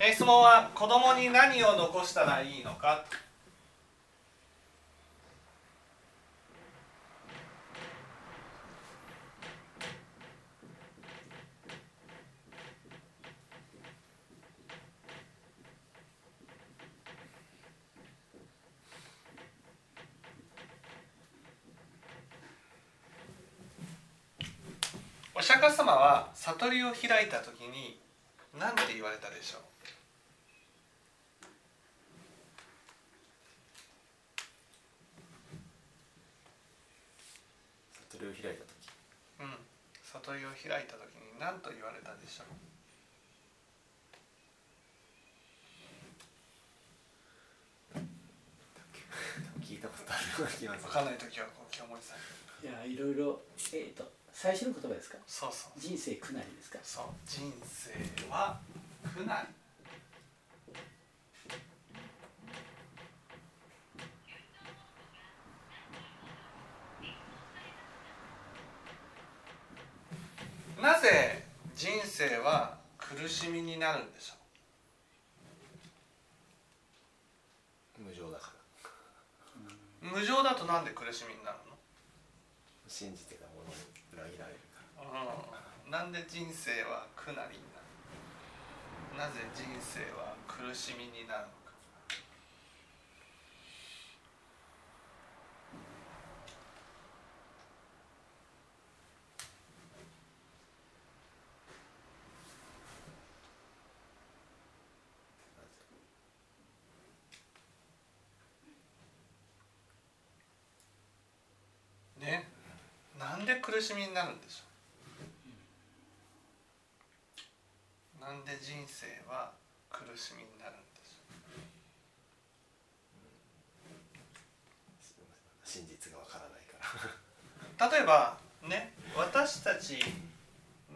え質問は子供に何を残したらいいのか？お釈迦様は悟りを開いた時に何て言われたでしょう？悟りを開いた時。うん。悟りを開いた時に何と言われたでしょう？聞いたことあるような気がする。分かんない時はこう清盛さんいやいろいろえっ、と最初の言葉ですか？そうそう。人生苦なりですか？そう。人生は苦難生は苦しみになるんでしょ。無常だから。う無常だとなんで苦しみになる信じてたものに裏切られるかの、うん、なんで人生は苦なりになる？なぜ人生は苦しみになるのかねなんで苦しみになるんでしょう。なんで人生は苦しみになるんでしょ真実がわからないから。う例えばね私たち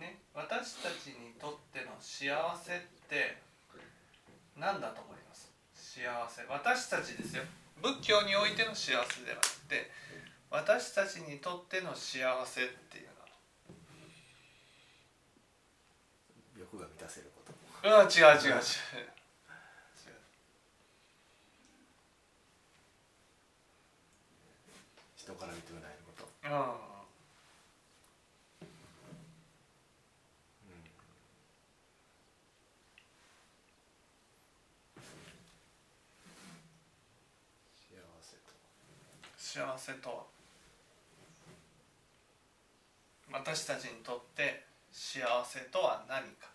ね私たちにとっての幸せって何だと思います？幸せ。私たちですよ。仏教においての幸せではなくて私たちにとっての幸せっていう欲が満たせること。うん違う違う違う。人から認められること。うん。幸せと幸せとは私たちにとって幸せとは何か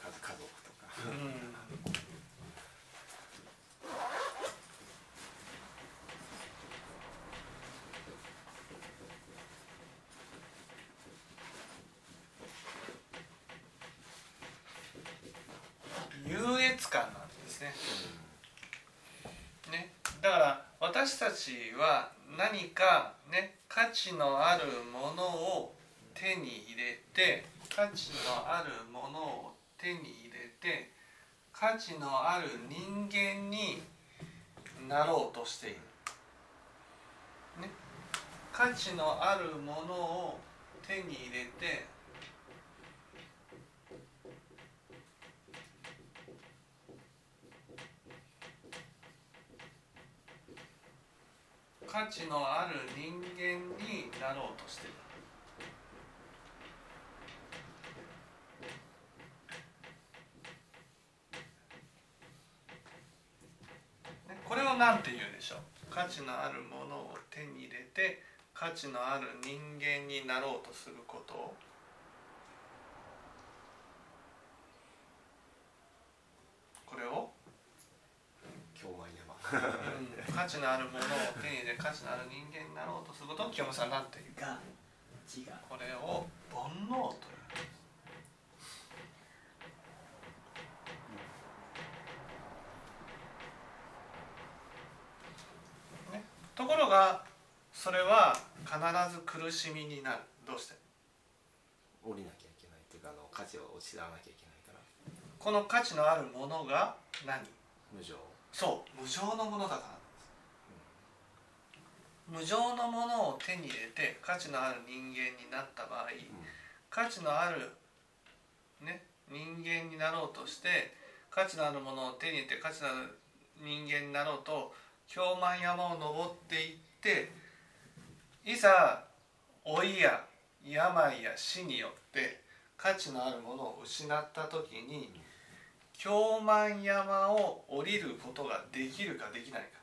家家族とかうん優越感なんですねねだから私たちは何かね価値のあるものを手に入れて価値のあるものを手に入れて価値のある人間になろうとしている、ね、価値のあるものを手に入れて価値のある人間になろうとしているこれを何て言うでしょう？価値のあるものを手に入れて価値のある人間になろうとすること。をこれを、京満山うん、価値のあるものを手に入れ価値のある人間になろうとすることを清盛さん何て言う。がこれを煩悩という。ね、ところがそれは必ず苦しみになる。どうして？降りなきゃいけないっていうかあの価値を知らなきゃいけないから。この価値のあるものが何？無常。そう無常のものだから無常のものを手に入れて価値のある人間になった場合価値のある、ね、人間になろうとして価値のあるものを手に入れて価値のある人間になろうと京満山を登っていっていざ老いや病や死によって価値のあるものを失った時に京満山を降りることができるかできないか。まあ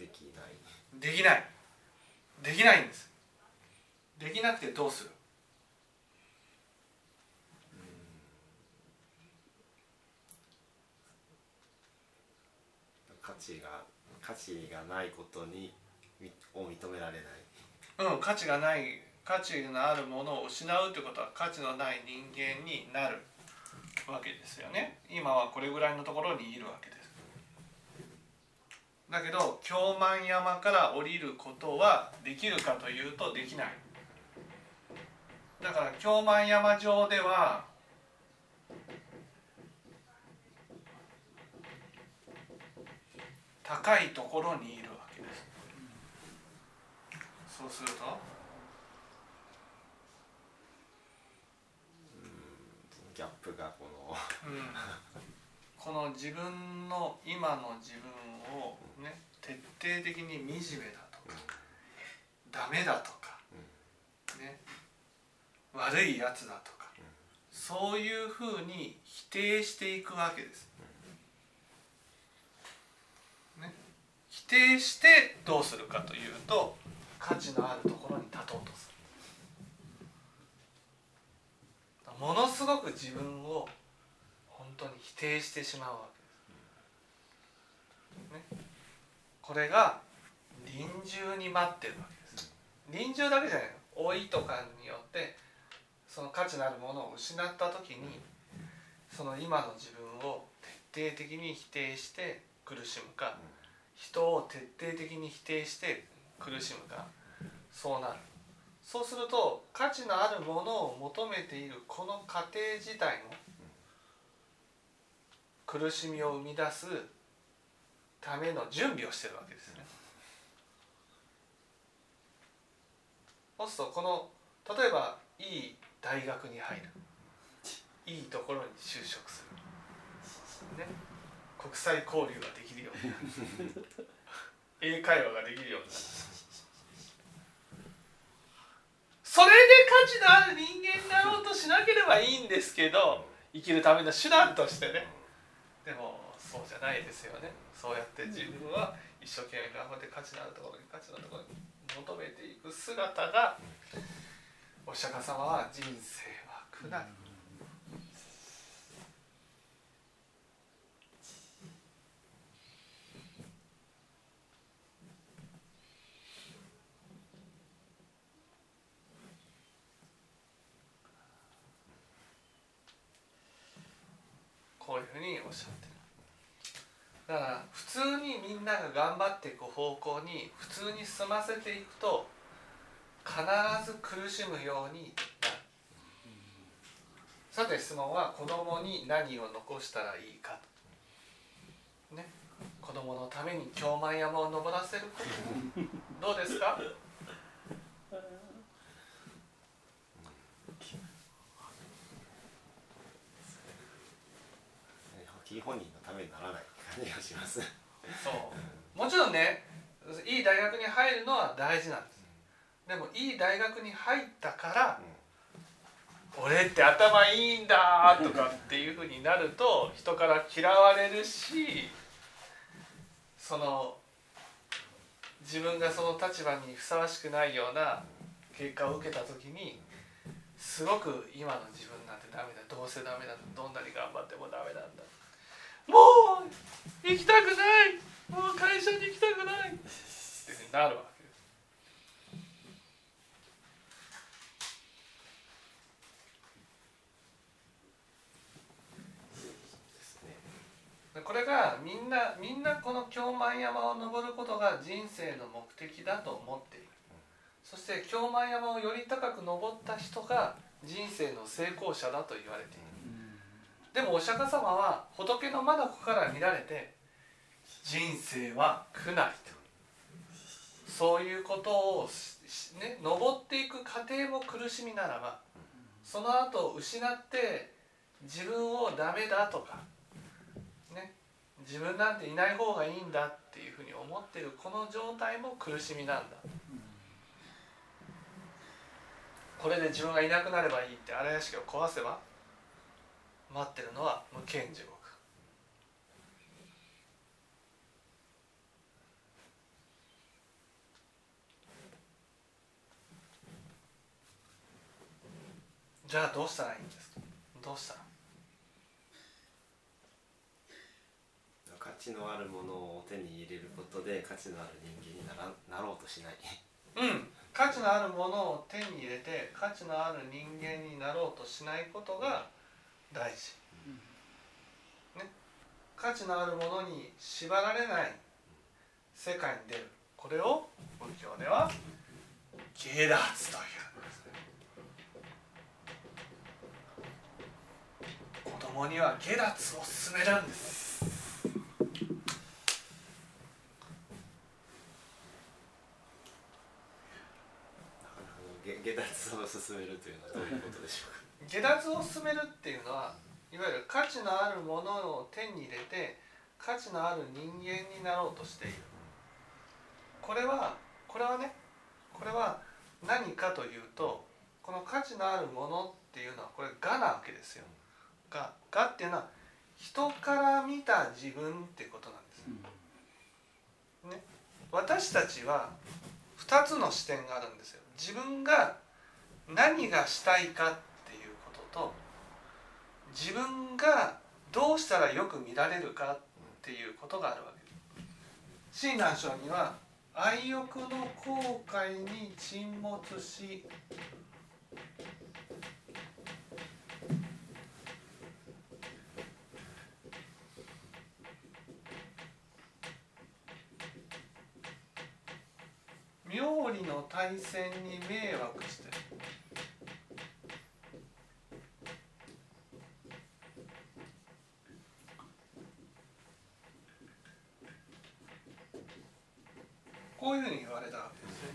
できない。できない。できないんです。できなくてどうする？価値が価値がないことにみを認められない。うん価値がない価値のあるものを失うってことは価値のない人間になるわけですよね。今はこれぐらいのところにいるわけですだけど京満山から降りることはできるかというとできない。だから京満山上では高いところにいるわけです。そうするとギャップがこのうんこの自分の今の自分をね徹底的に惨めだとかダメだとかね悪いやつだとかそういうふうに否定していくわけです。ね、否定してどうするかというと価値のあるところに立とうとする。ものすごく自分を当に否定してしまうわけです。ね、これが臨終に待ってるわけです。臨終だけじゃないの老いとかによってその価値のあるものを失った時にその今の自分を徹底的に否定して苦しむか人を徹底的に否定して苦しむかそうなるそうすると価値のあるものを求めているこの過程自体も苦しみを生み出すための準備をしてるわけですね。そうするとこの例えばいい大学に入る。いいところに就職する、ね、国際交流ができるようになる。英会話ができるようになる。それで価値のある人間になろうとしなければいいんですけど生きるための手段としてね。でもそうじゃないですよね。そうやって自分は一生懸命頑張って価値のあるところに価値のあるところに求めていく姿がお釈迦様は人生は苦難こういうふうにおっしゃってるだから普通にみんなが頑張っていく方向に普通に進ませていくと必ず苦しむようになる。さて質問は子供に何を残したらいいかね。子供のために京満山を登らせる。ことどうですか？本人のためにならない感じがします。そう。もちろんねいい大学に入るのは大事なんです。でもいい大学に入ったから俺って頭いいんだとかっていうふうになると人から嫌われるしその自分がその立場にふさわしくないような結果を受けた時にすごく今の自分なんてダメだどうせダメだどんなに頑張ってもダメなんだもう行きたくない。もう会社に行きたくない。ってなるわけです。これがみんなみんなこの京満山を登ることが人生の目的だと思っている。そして京満山をより高く登った人が人生の成功者だと言われている。でもお釈迦様は仏の眼から見られて人生は苦なりと。そういうことをね登っていく過程も苦しみならばその後失って自分をダメだとかね自分なんていない方がいいんだっていうふうに思ってるこの状態も苦しみなんだ。これで自分がいなくなればいいって荒屋敷を壊せば待ってるのは無権地獄じゃあどうしたらいいんですか？どうした？ら価値のあるものを手に入れることで価値のある人間にならなろうとしない。うん。価値のあるものを手に入れて価値のある人間になろうとしないことが大事、ね、価値のあるものに縛られない世界に出る。これを仏教では下脱という子供には下脱を進めるんです。下脱を進めるというのはどういうことでしょうか？下脱を進めるっていうのはいわゆる価値のあるものを手に入れて価値のある人間になろうとしているこれはこれはねこれは何かというとこの価値のあるものっていうのはこれ「が」なわけですよ。が「が」っていうのは人から見た自分っていうことなんです。ね、私たちは2つの視点があるんですよ。自分が何がしたいかと自分がどうしたらよく見られるかっていうことがあるわけです。親鸞聖には愛欲の後悔に沈没し妙理の対戦に迷惑してるこういうふうに言われたわけですね。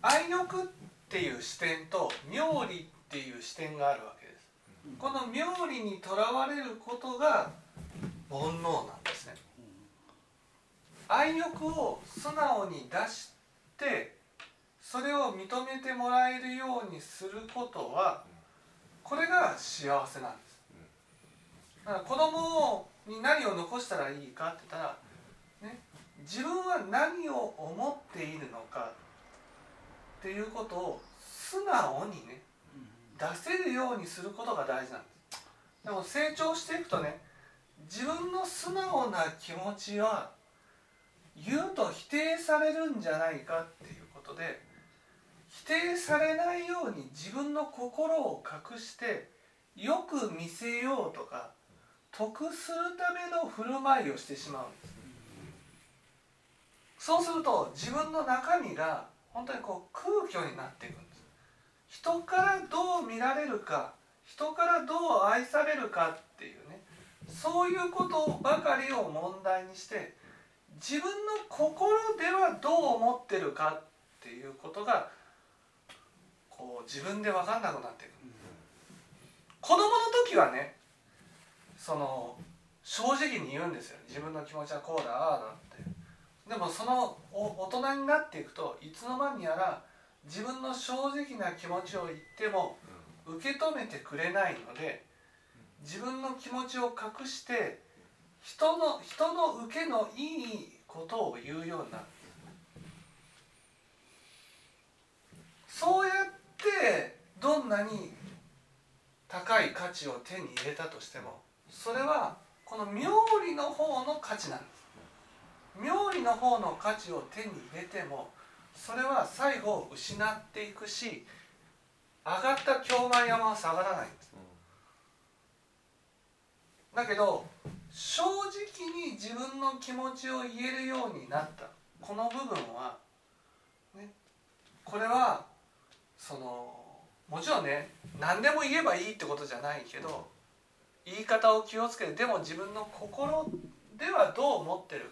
愛欲っていう視点と妙理っていう視点があるわけです。この妙理にとらわれることが煩悩なんですね。愛欲を素直に出してそれを認めてもらえるようにすることはこれが幸せなんです。だから子供に何を残したらいいかって言ったら、ね、自分は何を思っているのかっていうことを素直にね出せるようにすることが大事なんです。でも成長していくとね自分の素直な気持ちは言うと否定されるんじゃないかっていうことで否定されないように自分の心を隠してよく見せようとか得するための振る舞いをしてしまうんです。そうすると自分の中身が本当にこう空虚になっていくんです。人からどう見られるか人からどう愛されるかっていうねそういうことばかりを問題にして自分の心ではどう思ってるかっていうことがこう自分で分かんなくなっていく。子供の時はねその正直に言うんですよ。自分の気持ちはこうだああだって。でもその大人になっていくといつの間にやら自分の正直な気持ちを言っても受け止めてくれないので自分の気持ちを隠して人の人の受けのいいことを言うようになるそうやってどんなに高い価値を手に入れたとしてもそれはこの妙理の方の価値なんです。妙理の方の価値を手に入れてもそれは最後失っていくし上がった京満山は下がらないんです。だけど正直に自分の気持ちを言えるようになった。この部分は、ね、これはそのもちろんね何でも言えばいいってことじゃないけど言い方を気をつけてでも自分の心ではどう思ってるか。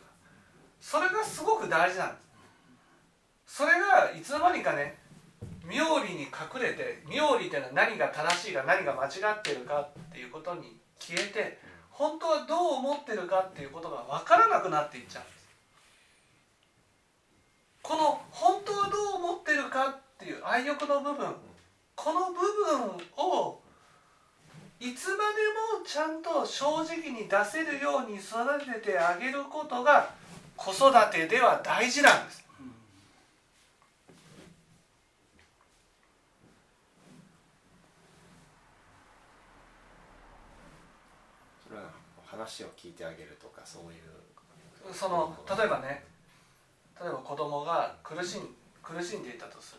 それがすごく大事なんです。それがいつの間にかね妙理に隠れて妙理っていうのは何が正しいか何が間違ってるかっていうことに消えて本当はどう思ってるかっていうことが分からなくなっていっちゃうんです。この本当はどう思ってるかっていう愛欲の部分この部分をいつまでもちゃんと正直に出せるように育ててあげることが子育てでは大事なんです。話を聞いてあげるとかそういうその例えばね例えば子供が苦しん苦しんでいたとす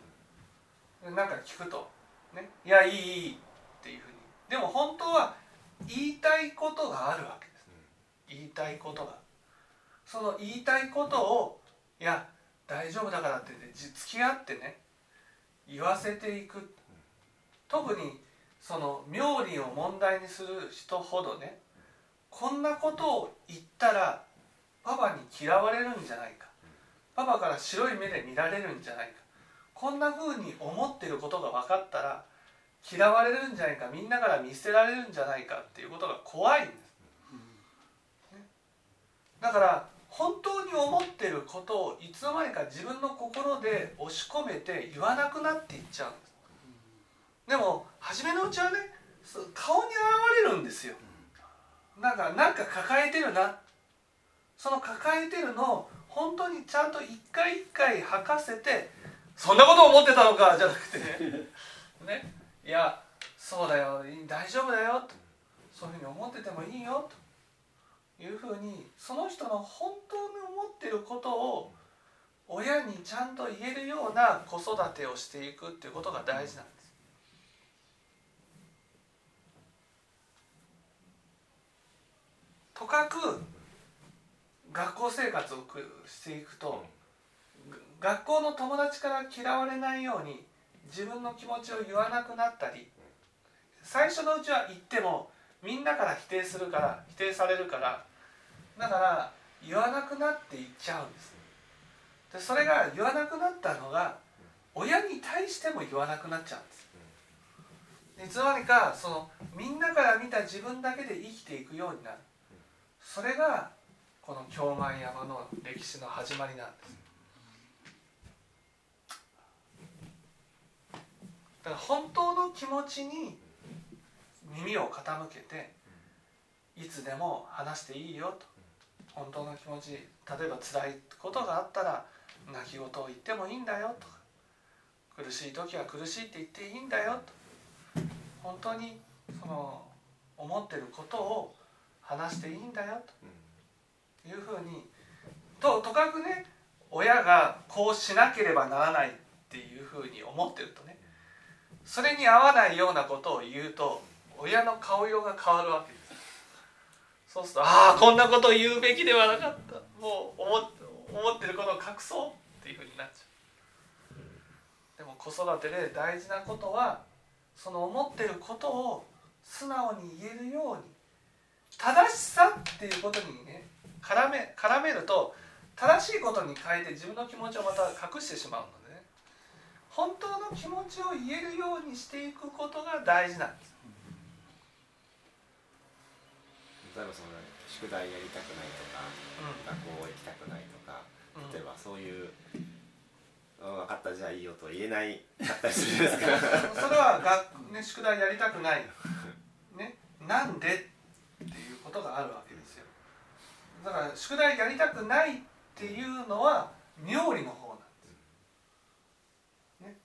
る。なんか聞くと「ね、いやいいいい」っていうふうに。でも本当は言いたいことがあるわけです。言いたいことが。その言いたいことを「いや大丈夫だから」ってね付き合ってね言わせていく。特にその妙理を問題にする人ほどねこんなことを言ったらパパに嫌われるんじゃないか。パパから白い目で見られるんじゃないかこんな風に思ってることが分かったら嫌われるんじゃないかみんなから見捨てられるんじゃないかっていうことが怖いんです、ね、だから本当に思ってることをいつの間にか自分の心で押し込めて言わなくなっていっちゃうんです。でも初めのうちはね顔に現れるんですよ。なんかなんか抱えてるな。その抱えてるのを本当にちゃんと一回一回吐かせてそんなこと思ってたのかじゃなくて。ね。いやそうだよ。大丈夫だよ。とそういうふうに思っててもいいよ。というふうにその人の本当に思ってることを親にちゃんと言えるような子育てをしていくっていうことが大事なんです。とかく学校生活をしていくと学校の友達から嫌われないように自分の気持ちを言わなくなったり最初のうちは言ってもみんなから否定するから否定されるからだから言わなくなっていっちゃうんです。でそれが言わなくなったのが親に対しても言わなくなっちゃうんです。いつの間にかそのみんなから見た自分だけで生きていくようになる。それがこの京満山の歴史の始まりなんです。だから本当の気持ちに耳を傾けていつでも話していいよと。本当の気持ち例えば辛いことがあったら泣き言を言ってもいいんだよとか。苦しい時は苦しいって言っていいんだよと。本当にその思ってることを話していいんだよと。いうふうにととかくね親がこうしなければならないっていうふうに思ってると。それに合わないようなことを言うと親の顔色が変わるわけです。そうするとああこんなことを言うべきではなかった。もう思思ってることを隠そうっていうふうになっちゃう。でも子育てで大事なことはその思ってることを素直に言えるように正しさっていうことにね絡め絡めると正しいことに変えて自分の気持ちをまた隠してしまうのね本当の気持ちを言えるようにしていくことが大事なんです。例えばその宿題やりたくないとか、学校行きたくないとか例えばそういう「うん、分かったじゃあいいよ」と言えないかったりするんですか。それは学、ね、宿題やりたくない、ね、なんでっていうことがあるわけですよ。だから宿題やりたくないっていうのは妙理の方なんです、ね、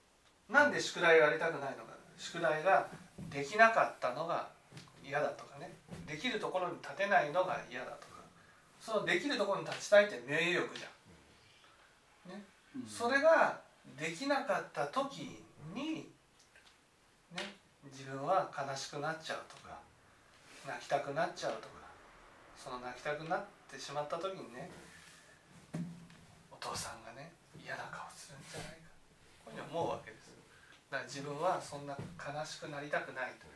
なんで宿題をやりたくないのか宿題ができなかったのが嫌だとかね。できるところに立てないのが嫌だとか。そのできるところに立ちたいって名誉欲じゃん、ね、それができなかった時に、ね、自分は悲しくなっちゃうとか泣きたくなっちゃうとかその泣きたくなってしまった時にねお父さんがね嫌な顔するんじゃないか。こういうふうに思うわけですだから自分はそんな悲しくなりたくないと。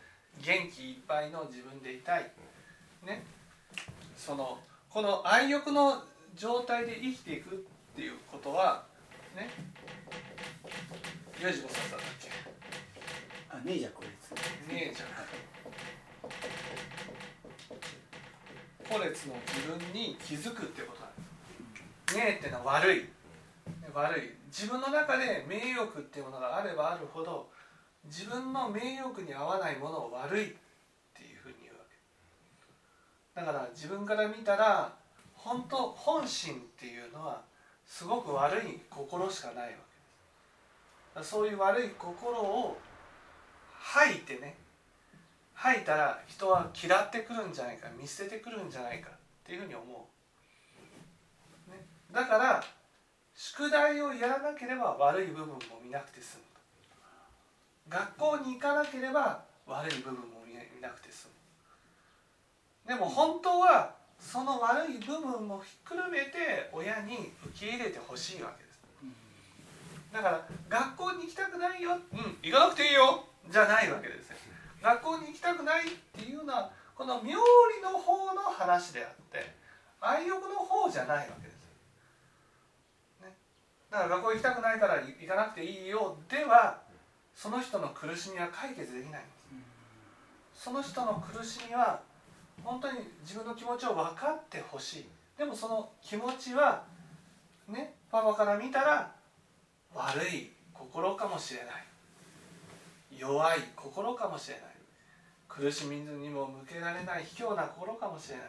元気いっぱいの自分でいたい。ね。そのこの愛欲の状態で生きていくっていうことはね。ヨジコさんだっけ？あネイジャコレツねえじゃん。コレツの自分に気づくってことなんです。ねえってのは悪い悪い。自分の中で名誉欲っていうものがあればあるほど自分の名誉欲に合わないものを悪いっていうふうに言うわけ。だから自分から見たら本当本心っていうのはすごく悪い心しかないわけ。ですそういう悪い心を吐いてね吐いたら人は嫌ってくるんじゃないか見捨ててくるんじゃないかっていうふうに思う、ね、だから宿題をやらなければ悪い部分も見なくて済む。学校に行かなければ悪い部分も見なくて済む。でも本当はその悪い部分もひっくるめて親に受け入れてほしいわけです。だから学校に行きたくないよ。うん行かなくていいよ。じゃないわけです学校に行きたくないっていうのはこの妙理の方の話であって愛欲の方じゃないわけです、だから学校行きたくないから行かなくていいよではその人の苦しみは解決できないんです。その人の苦しみは本当に自分の気持ちを分かってほしい。でもその気持ちはねパパから見たら悪い心かもしれない。弱い心かもしれない。苦しみにも向けられない卑怯な心かもしれない。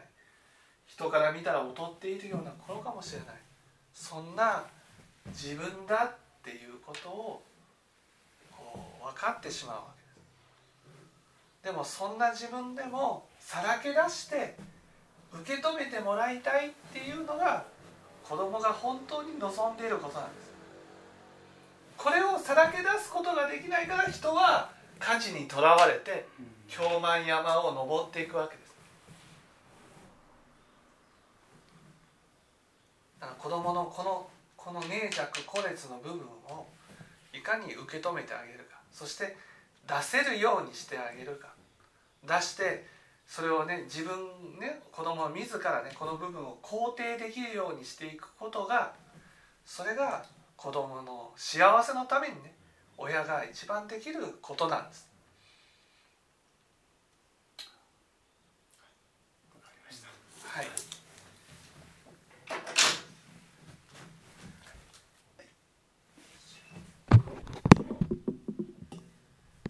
人から見たら劣っているような心かもしれない。そんな自分だっていうことをこう分かってしまうわけです。でもそんな自分でもさらけ出して受け止めてもらいたいっていうのが子供が本当に望んでいることなんです。これをさらけ出すことができないから人は価値にとらわれて京満山を登っていくわけです。だから子供のこのこの寧弱孤劣の部分をいかに受け止めてあげるか。そして出せるようにしてあげるか。出してそれをね自分ね子供自らねこの部分を肯定できるようにしていくことがそれが子供の幸せのためにね親が一番できることなんです。はい。